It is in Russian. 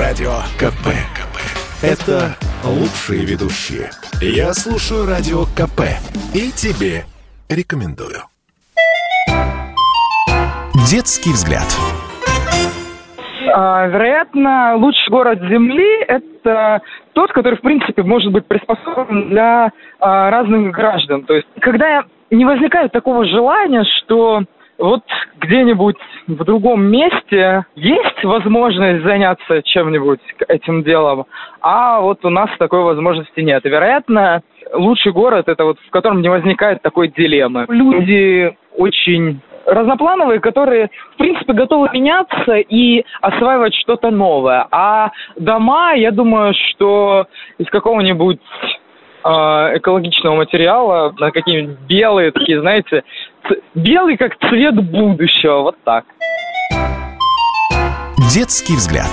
Радио КП. КП. Это лучшие ведущие. Я слушаю Радио КП. И тебе рекомендую. Детский взгляд. А, Вероятно, лучший город Земли – это тот, который, в принципе, может быть приспособлен для а, разных граждан. То есть, когда не возникает такого желания, что вот где-нибудь в другом месте есть возможность заняться чем-нибудь этим делом, а вот у нас такой возможности нет. Вероятно, лучший город – это вот в котором не возникает такой дилеммы. Люди очень разноплановые, которые, в принципе, готовы меняться и осваивать что-то новое. А дома, я думаю, что из какого-нибудь а, экологичного материала, на какие-нибудь белые, такие, знаете, белый как цвет будущего, вот так. Детский взгляд.